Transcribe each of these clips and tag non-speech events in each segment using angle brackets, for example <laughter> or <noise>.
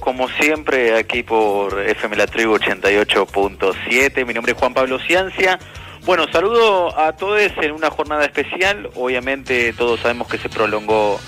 como siempre, aquí por FM La Tribu 88.7, mi nombre es Juan Pablo Ciencia. Bueno, saludo a todos en una jornada especial, obviamente todos sabemos que se prolongó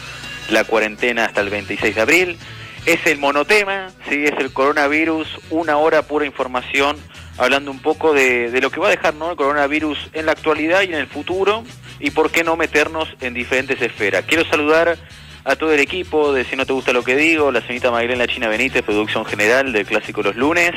la cuarentena hasta el 26 de abril, es el monotema, ¿sí? es el coronavirus, una hora pura información, hablando un poco de, de lo que va a dejar ¿no? el coronavirus en la actualidad y en el futuro, y por qué no meternos en diferentes esferas. Quiero saludar a todo el equipo de Si no te gusta lo que digo, la señorita Magdalena China Benítez, producción general del Clásico Los Lunes,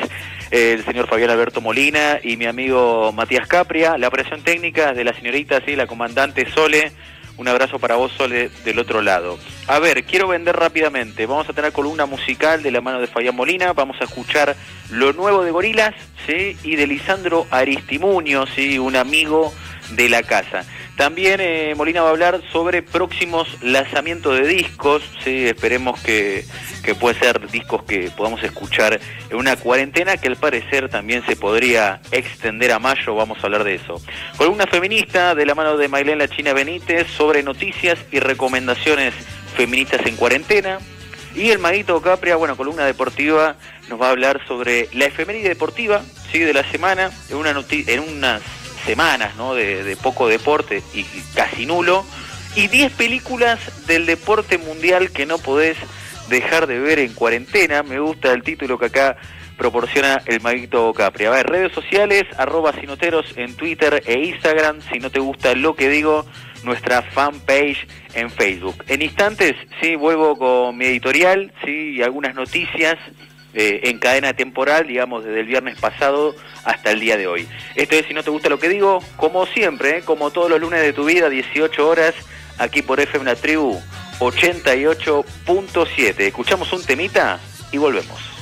el señor Fabián Alberto Molina y mi amigo Matías Capria, la operación técnica de la señorita, sí, la comandante Sole, un abrazo para vos, Sole, del otro lado. A ver, quiero vender rápidamente. Vamos a tener columna musical de la mano de Fabián Molina. Vamos a escuchar lo nuevo de Gorilas, ¿sí? Y de Lisandro Aristimuño, ¿sí? Un amigo de la casa. También eh, Molina va a hablar sobre próximos lanzamientos de discos, ¿sí? esperemos que, que puedan ser discos que podamos escuchar en una cuarentena que al parecer también se podría extender a mayo, vamos a hablar de eso. Columna feminista de la mano de Mailén La China Benítez sobre noticias y recomendaciones feministas en cuarentena. Y el Maguito Capria, bueno, columna deportiva, nos va a hablar sobre la efeméride deportiva ¿sí? de la semana en, una en unas semanas ¿no? de, poco deporte y casi nulo, y 10 películas del deporte mundial que no podés dejar de ver en cuarentena. Me gusta el título que acá proporciona el Maguito Capri. A ver, redes sociales, arroba sinoteros en Twitter e Instagram. Si no te gusta lo que digo, nuestra fanpage en Facebook. En instantes, sí, vuelvo con mi editorial, sí, y algunas noticias eh, en cadena temporal, digamos, desde el viernes pasado hasta el día de hoy. Esto es, si no te gusta lo que digo, como siempre, ¿eh? como todos los lunes de tu vida, 18 horas, aquí por FM La Tribu 88.7. Escuchamos un temita y volvemos.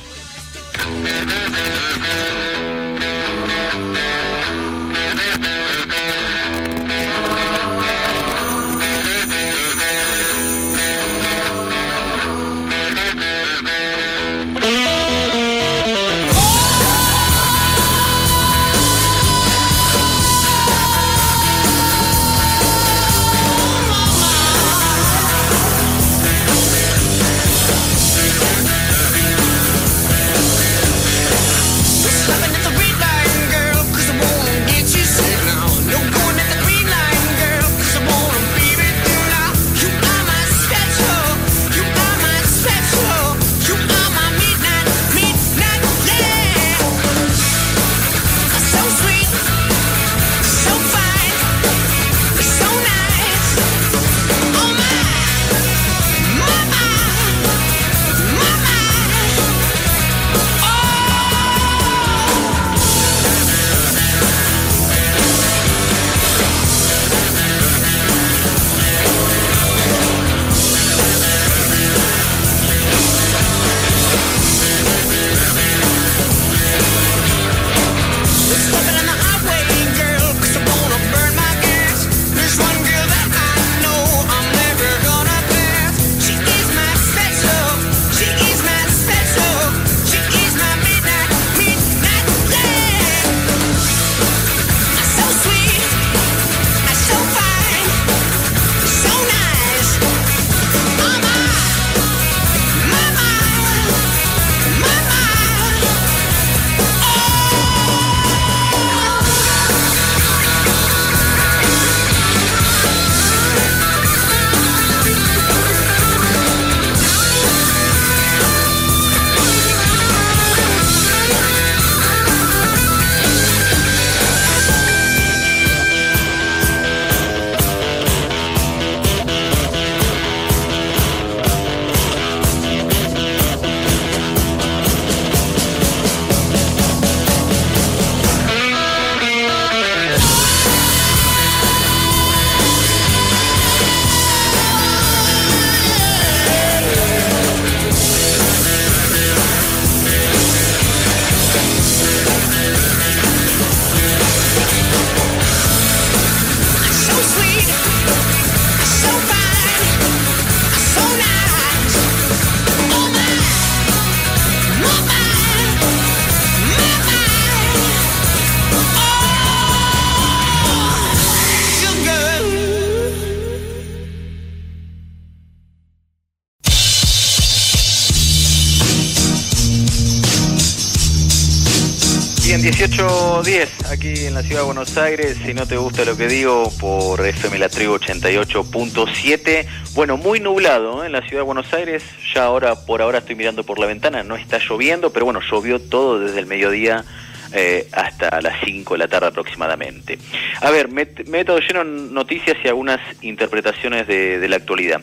18.10 aquí en la ciudad de Buenos Aires. Si no te gusta lo que digo, por FM La Tribu 88.7. Bueno, muy nublado ¿eh? en la ciudad de Buenos Aires. Ya ahora, por ahora estoy mirando por la ventana, no está lloviendo, pero bueno, llovió todo desde el mediodía eh, hasta las 5 de la tarde aproximadamente. A ver, me, he lleno en noticias y algunas interpretaciones de, de, la actualidad.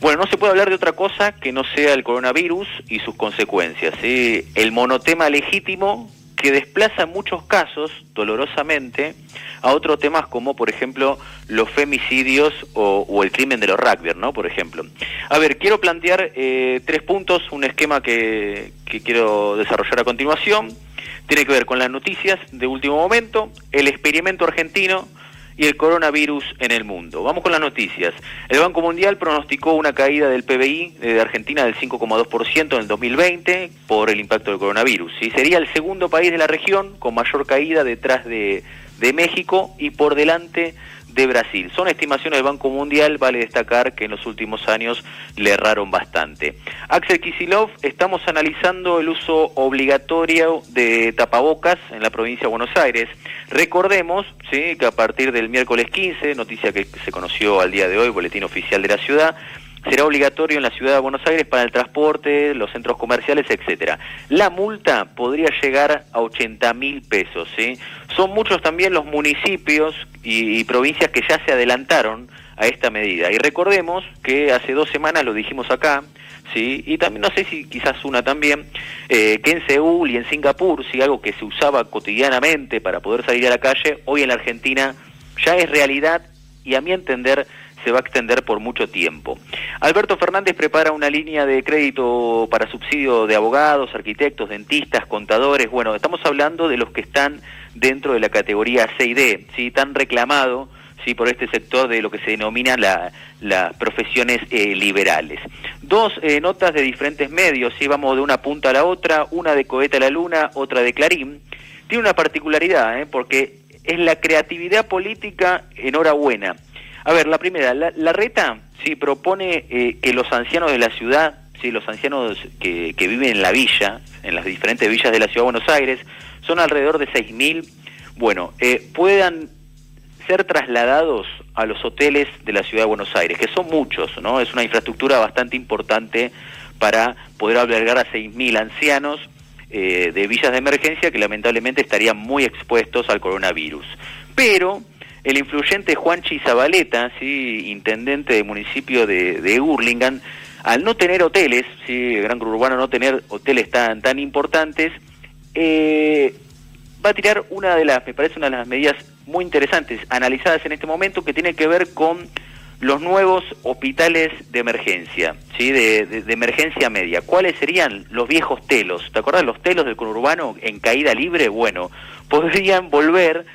Bueno, no se puede hablar de otra cosa que no sea el coronavirus y sus consecuencias. ¿sí? El monotema legítimo que desplaza en muchos casos, dolorosamente, a otros temas como, por ejemplo, los femicidios o, el crimen de los rugby, ¿no? Por ejemplo. A ver, quiero plantear eh, tres puntos, un esquema que, que quiero desarrollar a continuación. Tiene que ver con las noticias de último momento, el experimento argentino, y el coronavirus en el mundo. Vamos con las noticias. El Banco Mundial pronosticó una caída del PBI de Argentina del 5,2% en el 2020 por el impacto del coronavirus. Y sería el segundo país de la región con mayor caída detrás de, de México y por delante de Brasil. Son estimaciones del Banco Mundial, vale destacar que en los últimos años le erraron bastante. Axel Kisilov, estamos analizando el uso obligatorio de tapabocas en la provincia de Buenos Aires. Recordemos ¿sí? que a partir del miércoles 15, noticia que se conoció al día de hoy, boletín oficial de la ciudad, será obligatorio en la ciudad de Buenos Aires para el transporte, los centros comerciales, etcétera. La multa podría llegar a 80 mil pesos. ¿sí? Son muchos también los municipios y, provincias que ya se adelantaron a esta medida. Y recordemos que hace dos semanas lo dijimos acá, sí, y también no sé si quizás una también, eh, que en Seúl y en Singapur, sí, algo que se usaba cotidianamente para poder salir a la calle, hoy en la Argentina ya es realidad y a mi entender se va a extender por mucho tiempo. Alberto Fernández prepara una línea de crédito para subsidio de abogados, arquitectos, dentistas, contadores. Bueno, estamos hablando de los que están dentro de la categoría C y D, ¿sí? tan reclamado ¿sí? por este sector de lo que se denomina las la profesiones eh, liberales. Dos eh, notas de diferentes medios, ¿sí? vamos de una punta a la otra, una de Coheta a la Luna, otra de Clarín. Tiene una particularidad, ¿eh? porque es la creatividad política enhorabuena. A ver, la primera, la, la reta sí propone eh, que los ancianos de la ciudad, sí, los ancianos que, viven en la villa, en las diferentes villas de la ciudad de Buenos Aires, son alrededor de 6.000, bueno, eh, puedan ser trasladados a los hoteles de la ciudad de Buenos Aires, que son muchos, ¿no? Es una infraestructura bastante importante para poder albergar a 6.000 ancianos eh, de villas de emergencia que lamentablemente estarían muy expuestos al coronavirus. Pero el influyente Juanchi Zabaleta, ¿sí? intendente del municipio de, de al no tener hoteles, ¿sí? el Gran Grupo Urbano no tener hoteles tan, tan importantes, eh, va a tirar una de las, me parece una de las medidas muy interesantes, analizadas en este momento, que tiene que ver con los nuevos hospitales de emergencia, ¿sí? de, de, de emergencia media. ¿Cuáles serían los viejos telos? ¿Te acordás los telos del conurbano en caída libre? Bueno, <laughs> podrían volver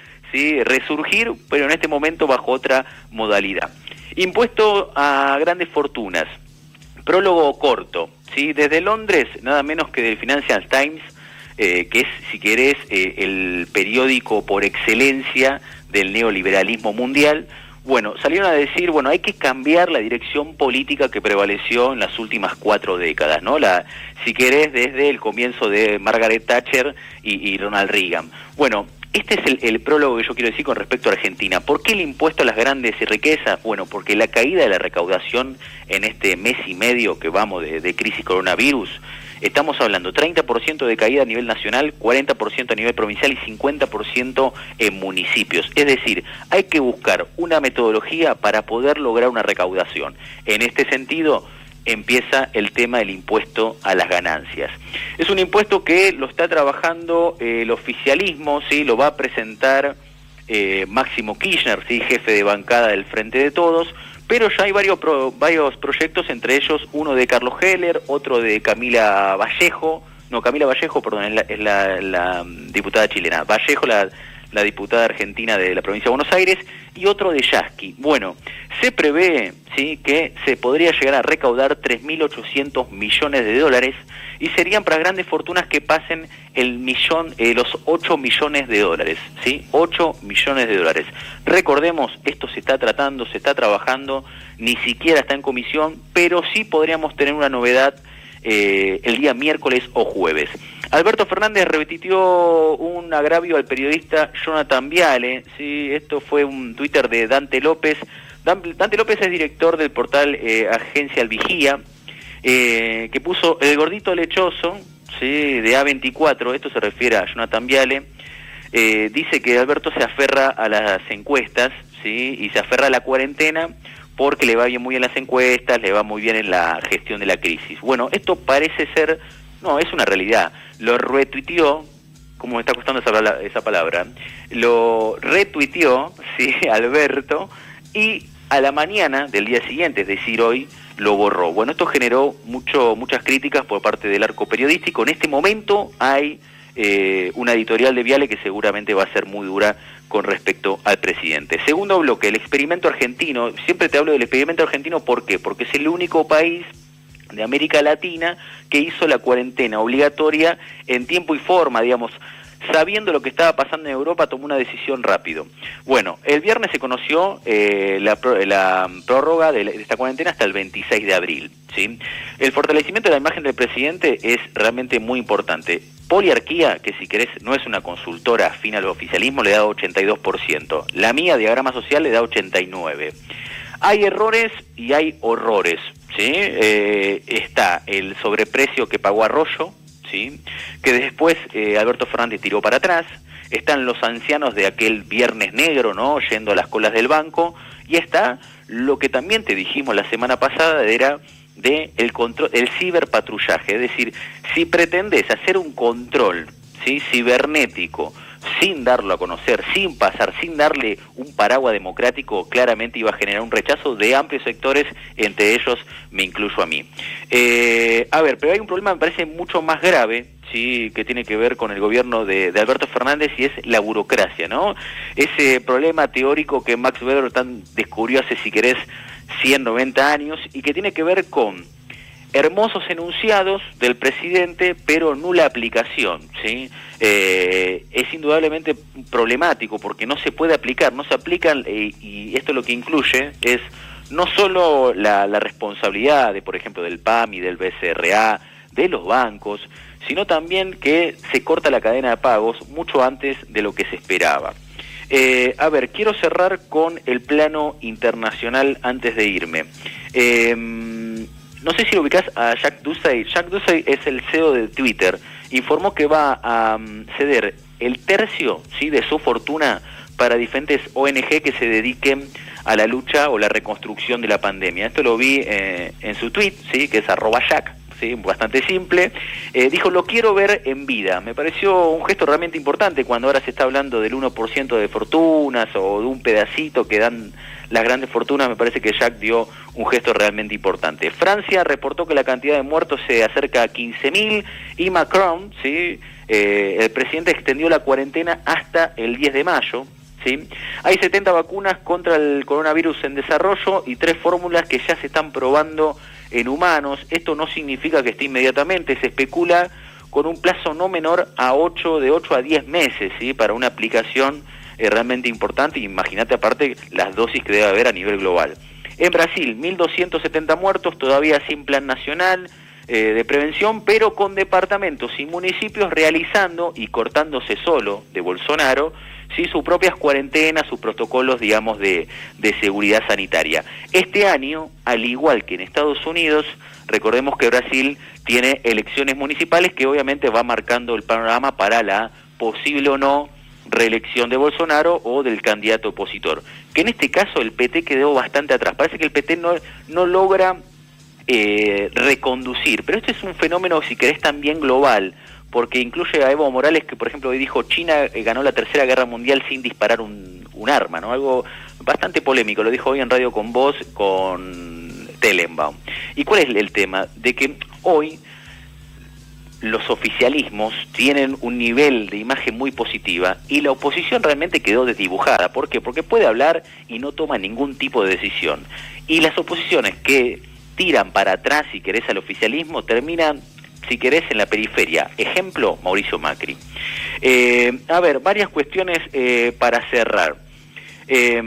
resurgir, pero en este momento bajo otra modalidad. Impuesto a grandes fortunas. Prólogo corto. ¿sí? Desde Londres, nada menos que del Financial Times, eh, que es, si querés, eh, el periódico por excelencia del neoliberalismo mundial, bueno, salieron a decir, bueno, hay que cambiar la dirección política que prevaleció en las últimas cuatro décadas, ¿no? La, si querés, desde el comienzo de Margaret Thatcher y Ronald Reagan. Bueno, este es el, prólogo que yo quiero decir con respecto a Argentina. ¿Por qué el impuesto a las grandes riquezas? Bueno, porque la caída de la recaudación en este mes y medio que vamos de, de crisis coronavirus, estamos hablando 30% de caída a nivel nacional, 40% a nivel provincial y 50% en municipios. Es decir, hay que buscar una metodología para poder lograr una recaudación. En este sentido, empieza el tema del impuesto a las ganancias. Es un impuesto que lo está trabajando eh, el oficialismo, sí, lo va a presentar eh, Máximo Kirchner, sí, jefe de bancada del Frente de Todos, pero ya hay varios pro, varios proyectos, entre ellos uno de Carlos Heller, otro de Camila Vallejo, no, Camila Vallejo, perdón, es la, es la, la diputada chilena, Vallejo, la la diputada argentina de la provincia de Buenos Aires, y otro de Yasky. Bueno, se prevé ¿sí? que se podría llegar a recaudar 3.800 millones de dólares y serían para grandes fortunas que pasen el millón, eh, los 8 millones de dólares, ¿sí? 8 millones de dólares. Recordemos, esto se está tratando, se está trabajando, ni siquiera está en comisión, pero sí podríamos tener una novedad eh, el día miércoles o jueves. Alberto Fernández repitió un agravio al periodista Jonathan Viale. ¿sí? Esto fue un Twitter de Dante López. Dante López es director del portal eh, Agencia Al Vigía, eh, que puso el gordito lechoso ¿sí? de A24. Esto se refiere a Jonathan Viale. Eh, dice que Alberto se aferra a las encuestas ¿sí? y se aferra a la cuarentena porque le va bien muy bien las encuestas, le va muy bien en la gestión de la crisis. Bueno, esto parece ser no, es una realidad. Lo retuiteó, como me está costando esa, esa palabra, lo retuiteó, <laughs> sí, Alberto, y a la mañana del día siguiente, es decir, hoy, lo borró. Bueno, esto generó mucho, muchas críticas por parte del arco periodístico. En este momento hay eh, una editorial de Viale que seguramente va a ser muy dura con respecto al presidente. Segundo bloque, el experimento argentino. Siempre te hablo del experimento argentino, ¿por qué? Porque es el único país de América Latina que hizo la cuarentena obligatoria en tiempo y forma, digamos, sabiendo lo que estaba pasando en Europa, tomó una decisión rápido. Bueno, el viernes se conoció eh, la, prórroga de, esta cuarentena hasta el 26 de abril. ¿sí? El fortalecimiento de la imagen del presidente es realmente muy importante. Poliarquía, que si querés no es una consultora afín al oficialismo, le da 82%. La mía, Diagrama Social, le da 89%. Hay errores y hay horrores. ¿sí? Eh, está el sobreprecio que pagó Arroyo, ¿sí? que después eh, Alberto Fernández tiró para atrás. Están los ancianos de aquel viernes negro, ¿no? Yendo a las colas del banco. Y está lo que también te dijimos la semana pasada, era de el control, el ciberpatrullaje, es decir, si pretendes hacer un control, ¿sí? cibernético sin darlo a conocer, sin pasar, sin darle un paraguas democrático, claramente iba a generar un rechazo de amplios sectores, entre ellos me incluyo a mí. Eh, a ver, pero hay un problema, me parece mucho más grave, sí, que tiene que ver con el gobierno de, Alberto Fernández y es la burocracia, ¿no? Ese problema teórico que Max Weber tan descubrió hace, si querés, 190 años y que tiene que ver con hermosos enunciados del presidente, pero nula aplicación, ¿sí? Eh, es indudablemente problemático porque no se puede aplicar, no se aplican, eh, y esto lo que incluye es no solo la, responsabilidad de, por ejemplo, del PAM y del BCRA, de los bancos, sino también que se corta la cadena de pagos mucho antes de lo que se esperaba. Eh, a ver, quiero cerrar con el plano internacional antes de irme. Eh, no sé si lo ubicás a Jack Dorsey. Jack Dorsey es el CEO de Twitter. Informó que va a mm, ceder el tercio ¿sí? de su fortuna para diferentes ONG que se dediquen a la lucha o la reconstrucción de la pandemia. Esto lo vi eh, en su tweet, ¿sí? que es arroba Jack, ¿sí? bastante simple. Eh, dijo, lo quiero ver en vida. Me pareció un gesto realmente importante cuando ahora se está hablando del 1% de fortunas o de un pedacito que dan las grandes fortunas, me parece que Jack dio un gesto realmente importante. Francia reportó que la cantidad de muertos se acerca a 15.000 y Macron, ¿sí? Eh, el presidente extendió la cuarentena hasta el 10 de mayo. ¿sí? Hay 70 vacunas contra el coronavirus en desarrollo y tres fórmulas que ya se están probando en humanos. Esto no significa que esté inmediatamente, se especula con un plazo no menor a 8, de 8 a 10 meses ¿sí? para una aplicación es realmente importante. Imagínate aparte las dosis que debe haber a nivel global. En Brasil, 1.270 muertos, todavía sin plan nacional eh, de prevención, pero con departamentos y municipios realizando y cortándose solo de Bolsonaro sí sus propias cuarentenas, sus protocolos, digamos, de, de seguridad sanitaria. Este año, al igual que en Estados Unidos, recordemos que Brasil tiene elecciones municipales que obviamente va marcando el panorama para la posible o no reelección de Bolsonaro o del candidato opositor. Que en este caso el PT quedó bastante atrás. Parece que el PT no, no logra eh, reconducir. Pero este es un fenómeno, si querés, también global, porque incluye a Evo Morales, que por ejemplo hoy dijo China eh, ganó la Tercera Guerra Mundial sin disparar un, un arma, ¿no? Algo bastante polémico, lo dijo hoy en Radio con Voz, con Telenbaum. ¿Y cuál es el tema? De que hoy los oficialismos tienen un nivel de imagen muy positiva y la oposición realmente quedó desdibujada. ¿Por qué? Porque puede hablar y no toma ningún tipo de decisión. Y las oposiciones que tiran para atrás, si querés, al oficialismo, terminan, si querés, en la periferia. Ejemplo, Mauricio Macri. Eh, a ver, varias cuestiones eh, para cerrar. Eh,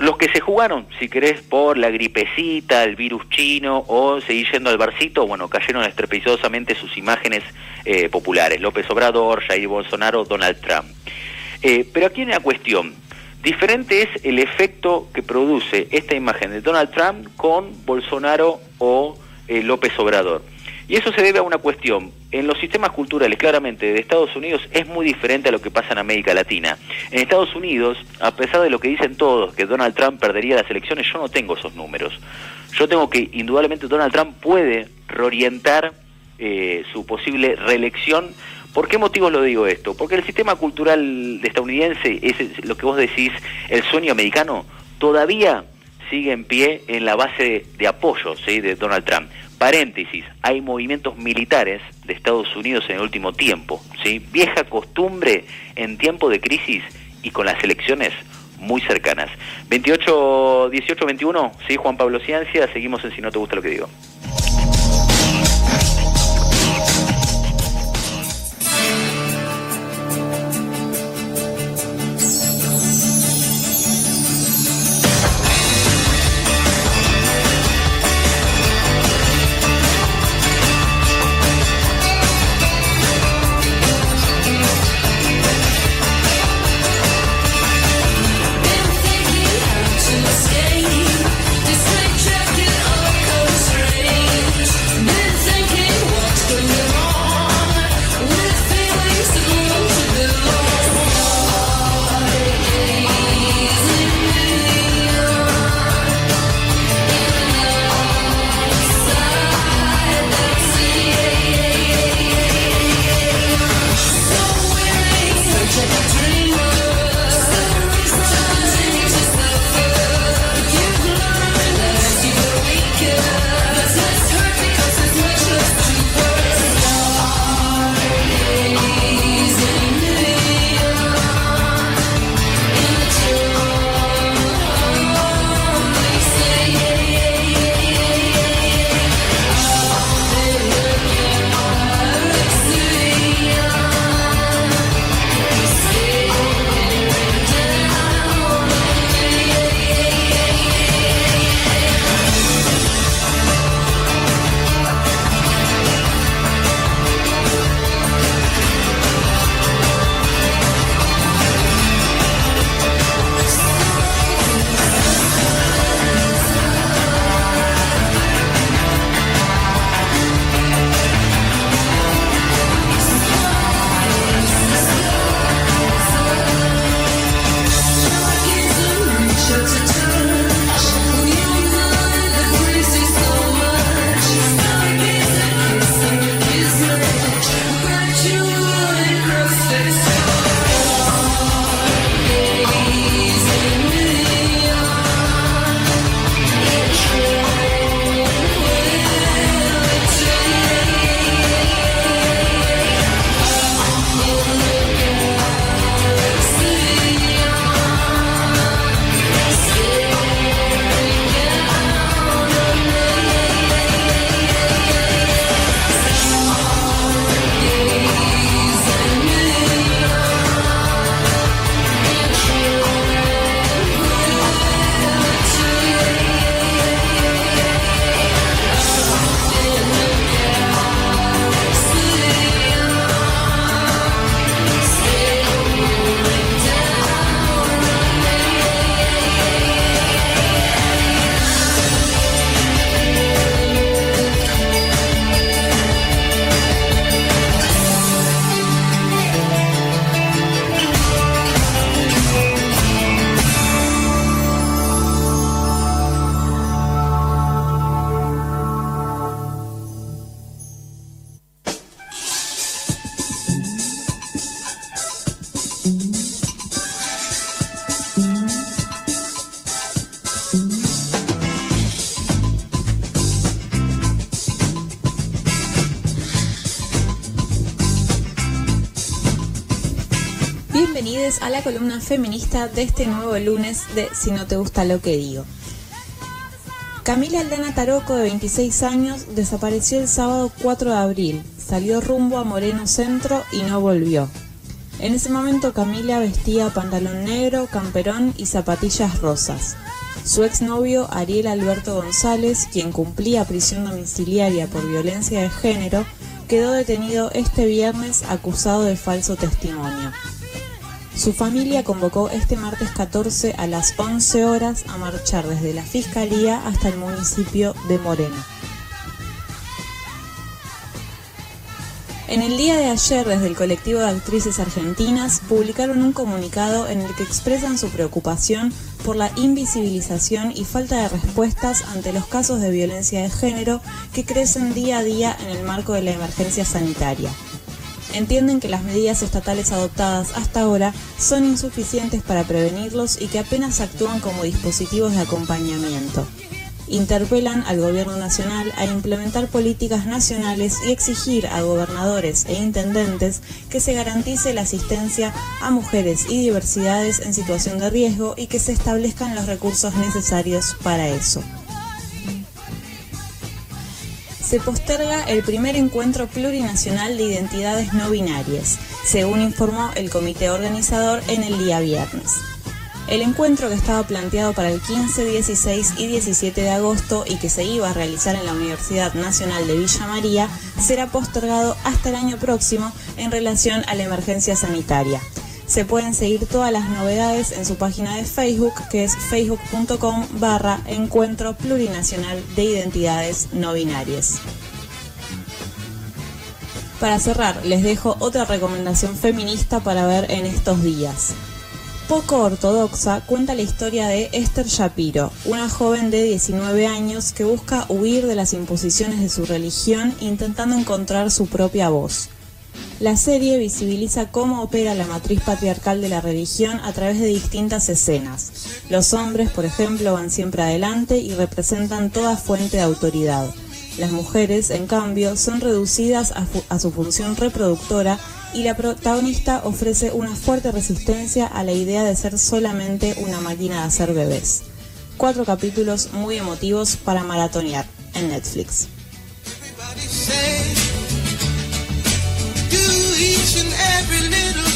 los que se jugaron, si querés, por la gripecita, el virus chino o seguir yendo al barcito, bueno, cayeron estrepitosamente sus imágenes eh, populares. López Obrador, Jair Bolsonaro, Donald Trump. Eh, pero aquí hay una cuestión. Diferente es el efecto que produce esta imagen de Donald Trump con Bolsonaro o López Obrador. Y eso se debe a una cuestión. En los sistemas culturales, claramente, de Estados Unidos es muy diferente a lo que pasa en América Latina. En Estados Unidos, a pesar de lo que dicen todos, que Donald Trump perdería las elecciones, yo no tengo esos números. Yo tengo que, indudablemente, Donald Trump puede reorientar eh, su posible reelección. ¿Por qué motivo lo digo esto? Porque el sistema cultural estadounidense, es lo que vos decís, el sueño americano, todavía sigue en pie en la base de apoyo ¿sí? de Donald Trump. Paréntesis, hay movimientos militares de Estados Unidos en el último tiempo, ¿sí? Vieja costumbre en tiempo de crisis y con las elecciones muy cercanas. 28, 18, 21, ¿sí? Juan Pablo Ciencia, seguimos en Si no te gusta lo que digo. Columna feminista de este nuevo lunes de Si no te gusta lo que digo. Camila Aldana Taroco, de 26 años, desapareció el sábado 4 de abril. Salió rumbo a Moreno Centro y no volvió. En ese momento Camila vestía pantalón negro, camperón y zapatillas rosas. Su exnovio Ariel Alberto González, quien cumplía prisión domiciliaria por violencia de género, quedó detenido este viernes acusado de falso testimonio. Su familia convocó este martes 14 a las 11 horas a marchar desde la Fiscalía hasta el municipio de Moreno. En el día de ayer, desde el colectivo de actrices argentinas, publicaron un comunicado en el que expresan su preocupación por la invisibilización y falta de respuestas ante los casos de violencia de género que crecen día a día en el marco de la emergencia sanitaria. Entienden que las medidas estatales adoptadas hasta ahora son insuficientes para prevenirlos y que apenas actúan como dispositivos de acompañamiento. Interpelan al Gobierno Nacional a implementar políticas nacionales y exigir a gobernadores e intendentes que se garantice la asistencia a mujeres y diversidades en situación de riesgo y que se establezcan los recursos necesarios para eso se posterga el primer encuentro plurinacional de identidades no binarias, según informó el comité organizador en el día viernes. El encuentro que estaba planteado para el 15, 16 y 17 de agosto y que se iba a realizar en la Universidad Nacional de Villa María será postergado hasta el año próximo en relación a la emergencia sanitaria. Se pueden seguir todas las novedades en su página de Facebook, que es facebook.com barra Encuentro Plurinacional de Identidades No Binarias. Para cerrar, les dejo otra recomendación feminista para ver en estos días poco ortodoxa cuenta la historia de Esther Shapiro, una joven de 19 años que busca huir de las imposiciones de su religión intentando encontrar su propia voz. La serie visibiliza cómo opera la matriz patriarcal de la religión a través de distintas escenas. Los hombres, por ejemplo, van siempre adelante y representan toda fuente de autoridad. Las mujeres, en cambio, son reducidas a, su función reproductora y la protagonista ofrece una fuerte resistencia a la idea de ser solamente una máquina de hacer bebés. Cuatro capítulos muy emotivos para maratonear en Netflix. do each and every little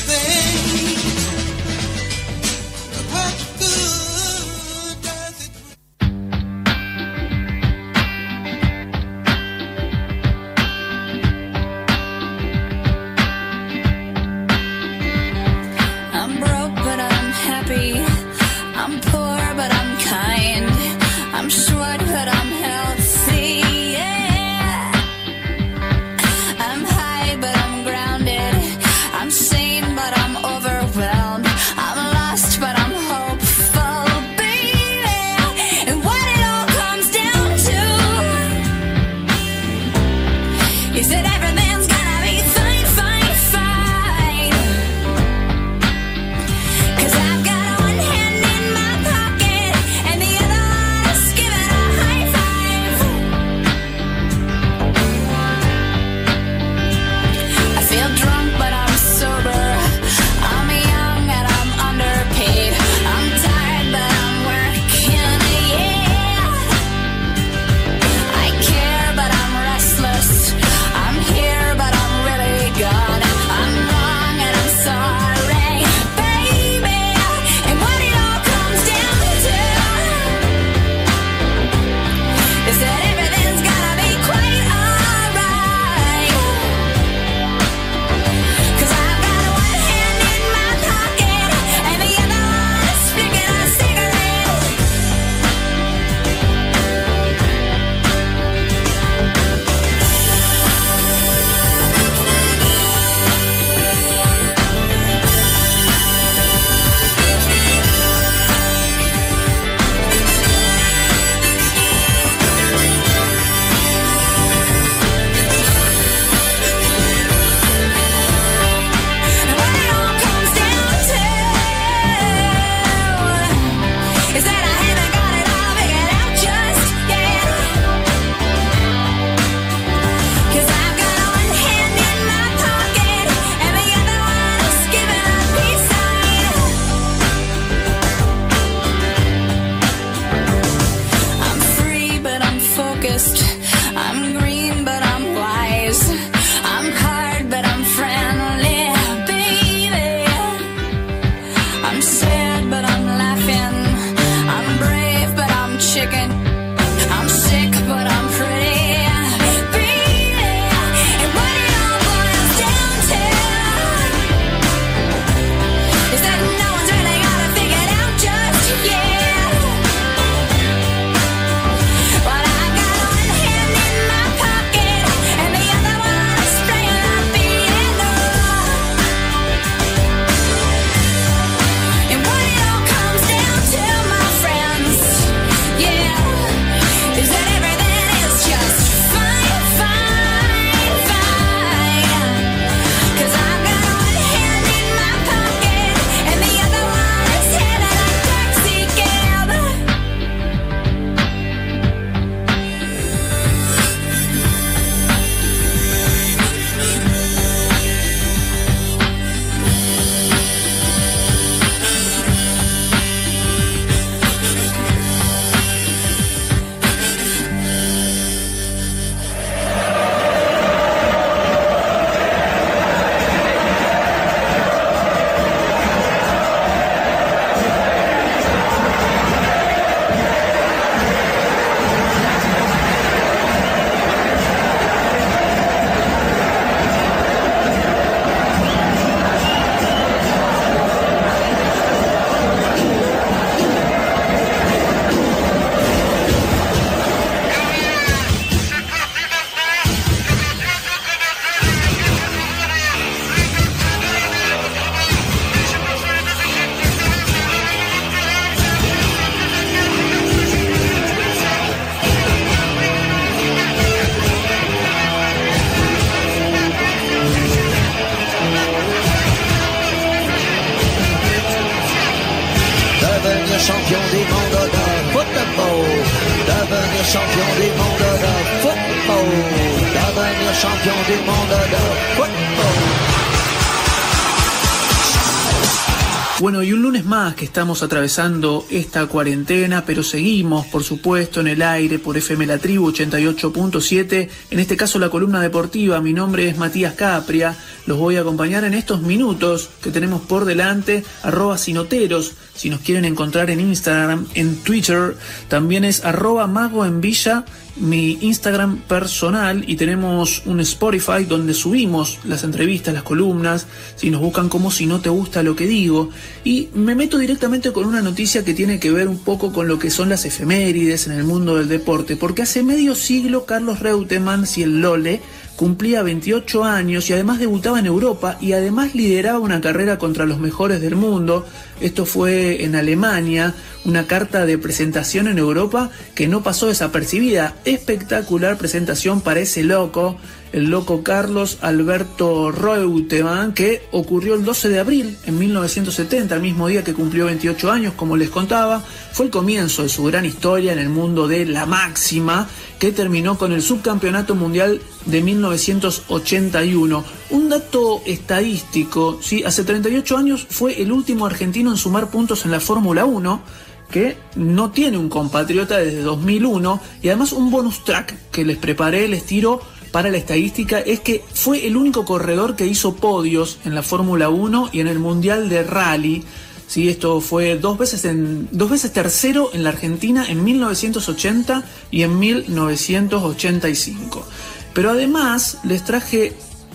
estamos atravesando esta cuarentena, pero seguimos, por supuesto, en el aire por FM La Tribu 88.7, en este caso la columna deportiva. Mi nombre es Matías Capria, los voy a acompañar en estos minutos que tenemos por delante, arroba sinoteros, si nos quieren encontrar en Instagram, en Twitter, también es arroba mago en villa mi Instagram personal y tenemos un Spotify donde subimos las entrevistas, las columnas, si nos buscan como si no te gusta lo que digo. Y me meto directamente con una noticia que tiene que ver un poco con lo que son las efemérides en el mundo del deporte, porque hace medio siglo Carlos Reutemann, y el Lole, cumplía 28 años y además debutaba en Europa y además lideraba una carrera contra los mejores del mundo. Esto fue en Alemania, una carta de presentación en Europa que no pasó desapercibida. Espectacular presentación para ese loco, el loco Carlos Alberto Reutemann, que ocurrió el 12 de abril en 1970, el mismo día que cumplió 28 años, como les contaba. Fue el comienzo de su gran historia en el mundo de la máxima, que terminó con el subcampeonato mundial de 1981. Un dato estadístico, ¿sí? hace 38 años fue el último argentino en sumar puntos en la Fórmula 1 que no tiene un compatriota desde 2001 y además un bonus track que les preparé, les tiro para la estadística es que fue el único corredor que hizo podios en la Fórmula 1 y en el Mundial de Rally. Sí, esto fue dos veces, en, dos veces tercero en la Argentina en 1980 y en 1985. Pero además les traje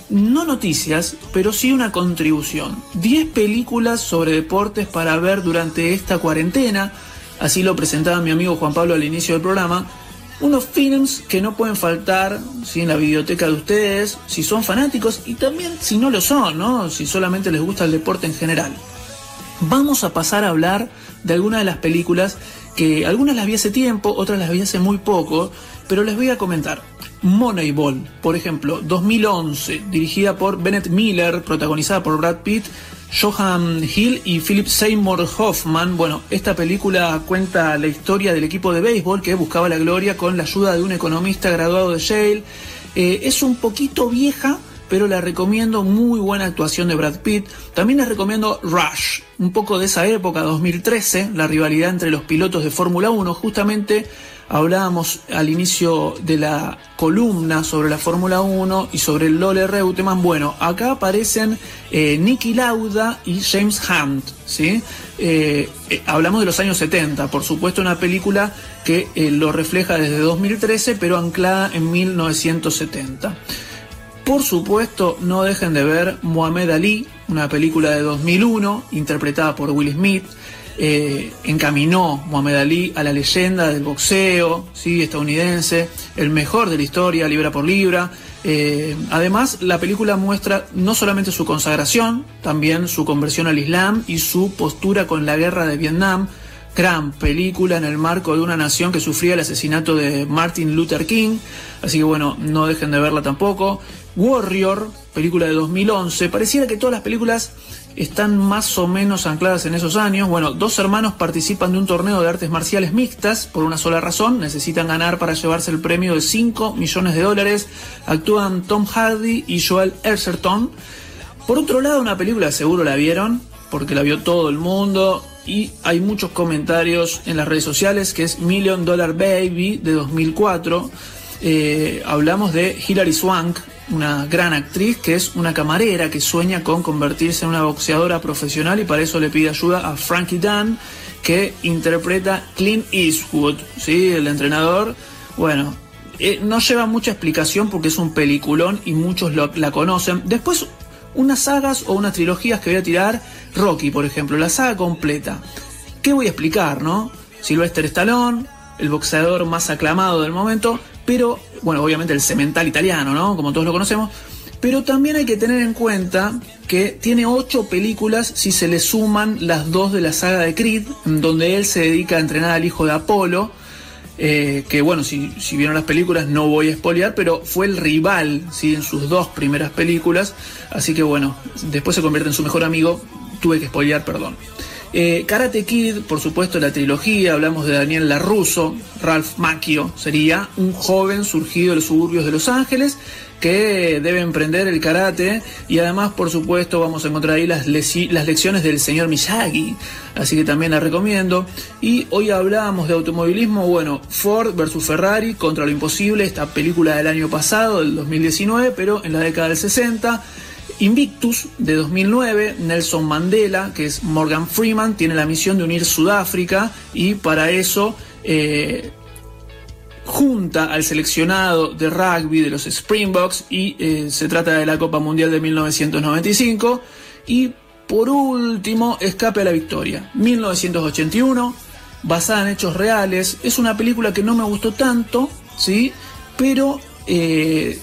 no noticias, pero sí una contribución. 10 películas sobre deportes para ver durante esta cuarentena. Así lo presentaba mi amigo Juan Pablo al inicio del programa unos films que no pueden faltar en la biblioteca de ustedes, si son fanáticos y también si no lo son, ¿no? si solamente les gusta el deporte en general. Vamos a pasar a hablar de algunas de las películas que algunas las vi hace tiempo, otras las vi hace muy poco, pero les voy a comentar. Moneyball, por ejemplo, 2011, dirigida por Bennett Miller, protagonizada por Brad Pitt, Johan Hill y Philip Seymour Hoffman. Bueno, esta película cuenta la historia del equipo de béisbol que buscaba la gloria con la ayuda de un economista graduado de Yale. Eh, es un poquito vieja, pero la recomiendo, muy buena actuación de Brad Pitt. También les recomiendo Rush, un poco de esa época, 2013, la rivalidad entre los pilotos de Fórmula 1, justamente Hablábamos al inicio de la columna sobre la Fórmula 1 y sobre el Lole Reutemann. Bueno, acá aparecen eh, Nicky Lauda y James Hunt. ¿sí? Eh, eh, hablamos de los años 70, por supuesto, una película que lo refleja desde 2013, pero anclada en 1970. Por supuesto, no dejen de ver Mohamed Ali, una película de 2001, interpretada por Will Smith. Eh, encaminó Muhammad Ali a la leyenda del boxeo ¿sí? estadounidense, el mejor de la historia, libra por libra. Eh, además, la película muestra no solamente su consagración, también su conversión al Islam y su postura con la guerra de Vietnam. Gran película en el marco de una nación que sufría el asesinato de Martin Luther King. Así que bueno, no dejen de verla tampoco. Warrior, película de 2011. Pareciera que todas las películas están más o menos ancladas en esos años. Bueno, dos hermanos participan de un torneo de artes marciales mixtas por una sola razón, necesitan ganar para llevarse el premio de 5 millones de dólares. Actúan Tom Hardy y Joel Erserton. Por otro lado, una película seguro la vieron, porque la vio todo el mundo y hay muchos comentarios en las redes sociales, que es Million Dollar Baby de 2004. Eh, hablamos de Hilary Swank, una gran actriz que es una camarera que sueña con convertirse en una boxeadora profesional y para eso le pide ayuda a Frankie Dunn que interpreta Clint Eastwood, ¿sí? el entrenador. Bueno, eh, no lleva mucha explicación porque es un peliculón y muchos la conocen. Después, unas sagas o unas trilogías que voy a tirar, Rocky, por ejemplo, la saga completa. ¿Qué voy a explicar, no? Sylvester Stallone, el boxeador más aclamado del momento, pero, bueno, obviamente el cemental italiano, ¿no? Como todos lo conocemos. Pero también hay que tener en cuenta que tiene ocho películas si se le suman las dos de la saga de Creed, donde él se dedica a entrenar al hijo de Apolo. Eh, que bueno, si, vieron las películas no voy a espolear, pero fue el rival en sus dos primeras películas. Así que bueno, después se convierte en su mejor amigo. Tuve que espolear, perdón. Eh, Karate Kid, por supuesto, la trilogía, hablamos de Daniel LaRusso, Ralph Macchio, sería un joven surgido de los suburbios de Los Ángeles que debe emprender el karate y además por supuesto vamos a encontrar ahí las, lecciones del señor Miyagi, así que también la recomiendo. Y hoy hablamos de automovilismo, bueno, Ford versus Ferrari contra lo imposible, esta película del año pasado, del 2019, pero en la década del 60. Invictus de 2009, Nelson Mandela, que es Morgan Freeman, tiene la misión de unir Sudáfrica y para eso eh, junta al seleccionado de rugby de los Springboks y eh, se trata de la Copa Mundial de 1995 y por último Escape a la Victoria 1981 basada en hechos reales. Es una película que no me gustó tanto sí pero eh,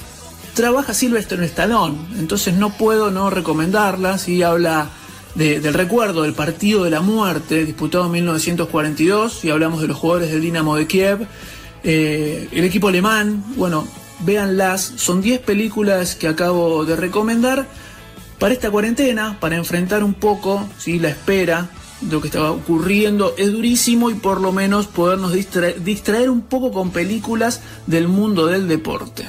trabaja Sylvester Stallone entonces no puedo no recomendarla si habla del recuerdo del partido de la muerte disputado en 1942 y hablamos de los jugadores del Dinamo de Kiev eh, el equipo alemán, bueno, véanlas, son 10 películas que acabo de recomendar para esta cuarentena, para enfrentar un poco ¿sí? la espera de lo que estaba ocurriendo. Es durísimo y por lo menos podernos distraer un poco con películas del mundo del deporte.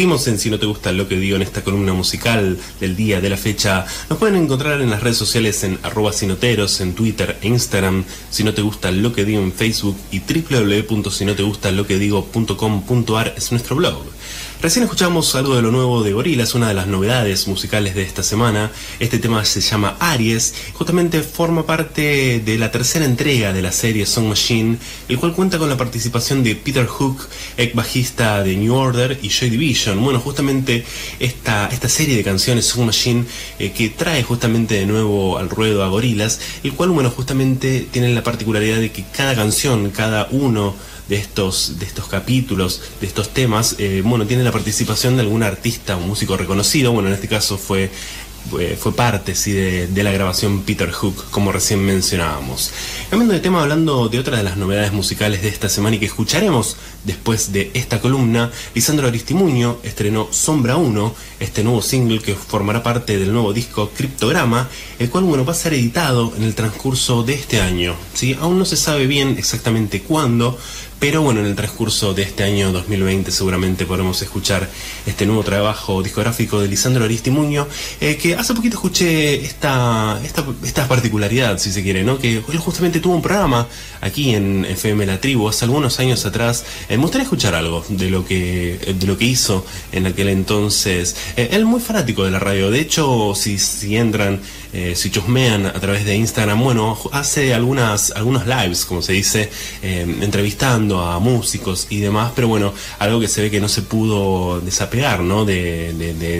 Seguimos en Si no te gusta lo que digo en esta columna musical del día, de la fecha. Nos pueden encontrar en las redes sociales en arroba sinoteros, en Twitter e Instagram, si no te gusta lo que digo en Facebook y www.sinotegustaloquedigo.com.ar es nuestro blog. Recién escuchamos algo de lo nuevo de Gorillaz, una de las novedades musicales de esta semana. Este tema se llama Aries, justamente forma parte de la tercera entrega de la serie Song Machine, el cual cuenta con la participación de Peter Hook, ex bajista de New Order y Joy Division. Bueno, justamente esta, esta serie de canciones Song Machine eh, que trae justamente de nuevo al ruedo a Gorillaz, el cual, bueno, justamente tiene la particularidad de que cada canción, cada uno de estos, de estos capítulos, de estos temas, eh, bueno, tiene la participación de algún artista o músico reconocido, bueno, en este caso fue fue parte sí, de, la grabación Peter Hook, como recién mencionábamos. Cambiando de tema, hablando de otra de las novedades musicales de esta semana y que escucharemos después de esta columna, Lisandro Aristimuño estrenó Sombra 1, este nuevo single que formará parte del nuevo disco Criptograma, el cual bueno, va a ser editado en el transcurso de este año. ¿sí? Aún no se sabe bien exactamente cuándo, pero bueno, en el transcurso de este año 2020 seguramente podremos escuchar este nuevo trabajo discográfico de Lisandro Aristimuño, eh, que hace poquito escuché esta, esta, particularidad, si se quiere, ¿no? que él justamente tuvo un programa aquí en FM La Tribu hace algunos años atrás. Eh, me gustaría escuchar algo de lo que, de lo que hizo en aquel entonces. Eh, él muy fanático de la radio, de hecho, si, si entran eh, si chusmean a través de Instagram, bueno, hace algunas, algunos lives, como se dice, eh, a músicos y demás, pero bueno, algo que se ve que no se pudo desapegar, ¿no? De,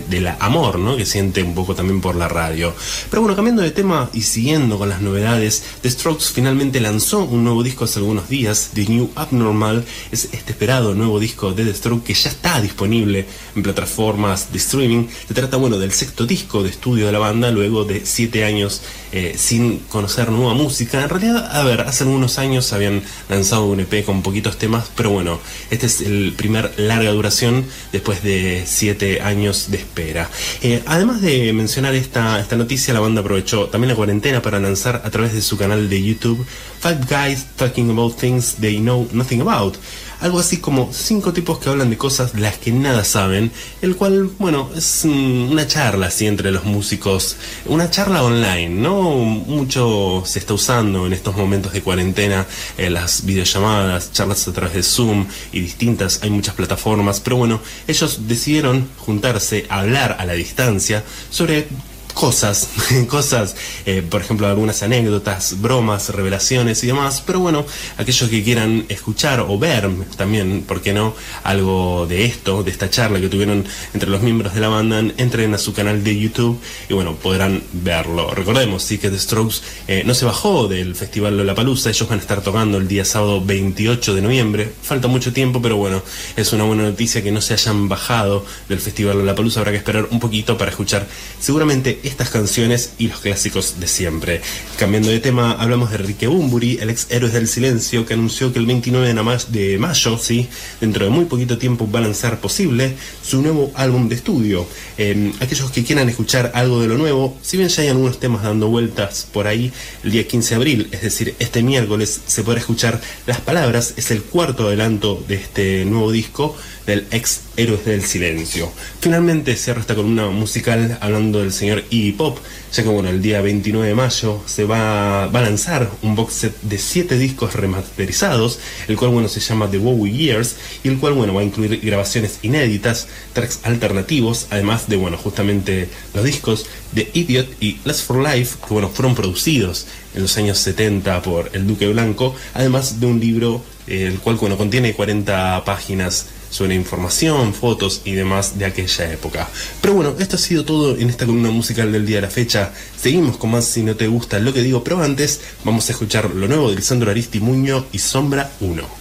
del amor, ¿no? Que siente un poco también por la radio. Pero bueno, cambiando de tema y siguiendo con las novedades, The Strokes finalmente lanzó un nuevo disco hace algunos días, The New Abnormal, es este esperado nuevo disco de The Strokes que ya está disponible en plataformas de streaming. Se trata, bueno, del sexto disco de estudio de la banda luego de años eh, sin conocer nueva música. En realidad, a ver, hace algunos años habían lanzado un EP con poquitos temas, pero bueno, este es el primer larga duración después de siete años de espera. Eh, además de mencionar esta, esta noticia, la banda aprovechó también la cuarentena para lanzar a través de su canal de YouTube Five Guys Talking About Things They Know Nothing About algo así como cinco tipos que hablan de cosas de las que nada saben, el cual, bueno, es una charla así entre los músicos, una charla online, ¿no? Mucho se está usando en estos momentos de cuarentena, eh, las videollamadas, charlas a través de Zoom y distintas, hay muchas plataformas, pero bueno, ellos decidieron juntarse a hablar a la distancia sobre cosas, <laughs> cosas, eh, por ejemplo, algunas anécdotas, bromas, revelaciones y demás, pero bueno, aquellos que quieran escuchar o ver también, ¿por qué no?, algo de esto, de esta charla que tuvieron entre los miembros de la banda, entren a su canal de YouTube y bueno, podrán verlo. Recordemos, sí, que The Strokes eh, no se bajó del Festival Lollapalooza, ellos van a estar tocando el día sábado 28 de noviembre, falta mucho tiempo, pero bueno, es una buena noticia que no se hayan bajado del Festival Lollapalooza, habrá que esperar un poquito para escuchar seguramente estas canciones y los clásicos de siempre. Cambiando de tema, hablamos de Enrique Bumburi, el ex héroe del silencio, que anunció que el 29 de mayo, ¿sí? dentro de muy poquito tiempo, va a lanzar posible su nuevo álbum de estudio. Em, aquellos que quieran escuchar algo de lo nuevo, si bien ya hay algunos temas dando vueltas por ahí, el día 15 de abril, es decir, este miércoles, se podrá escuchar Las Palabras, es el cuarto adelanto de este nuevo disco del ex Héroes del Silencio. Finalmente cierra esta columna musical hablando del señor Iggy Pop, ya que bueno, el día 29 de mayo se va, va a lanzar un box set de 7 discos remasterizados, el cual bueno se llama The Wowie Years, y el cual bueno va a incluir grabaciones inéditas, tracks alternativos, además de bueno justamente los discos de Idiot y Last for Life, que bueno fueron producidos en los años 70 por el Duque Blanco, además de un libro eh, el cual bueno contiene 40 páginas sobre información, fotos y demás de aquella época. Pero bueno, esto ha sido todo en esta columna musical del día de la fecha. Seguimos con más si no te gusta lo que digo, pero antes vamos a escuchar lo nuevo de Lisandro Aristimuño y Sombra 1.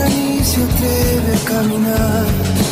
ya ni se atreve a caminar.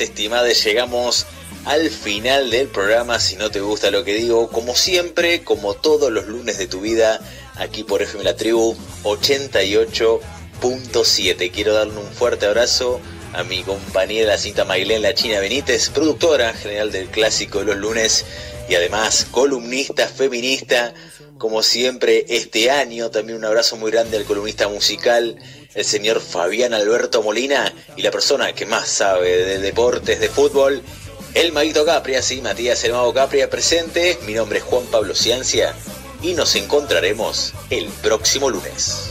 Estimadas, llegamos al final del programa. Si no te gusta lo que digo, como siempre, como todos los lunes de tu vida, aquí por FM La Tribu 88.7. Quiero darle un fuerte abrazo a mi compañera cinta Mailén La China Benítez, productora general del clásico de los lunes y además columnista feminista. Como siempre, este año también un abrazo muy grande al columnista musical, el señor Fabián Alberto Molina y la persona que más sabe de deportes, de fútbol, el Maguito Capria, sí, Matías el Mago Capria presente. Mi nombre es Juan Pablo Ciancia y nos encontraremos el próximo lunes.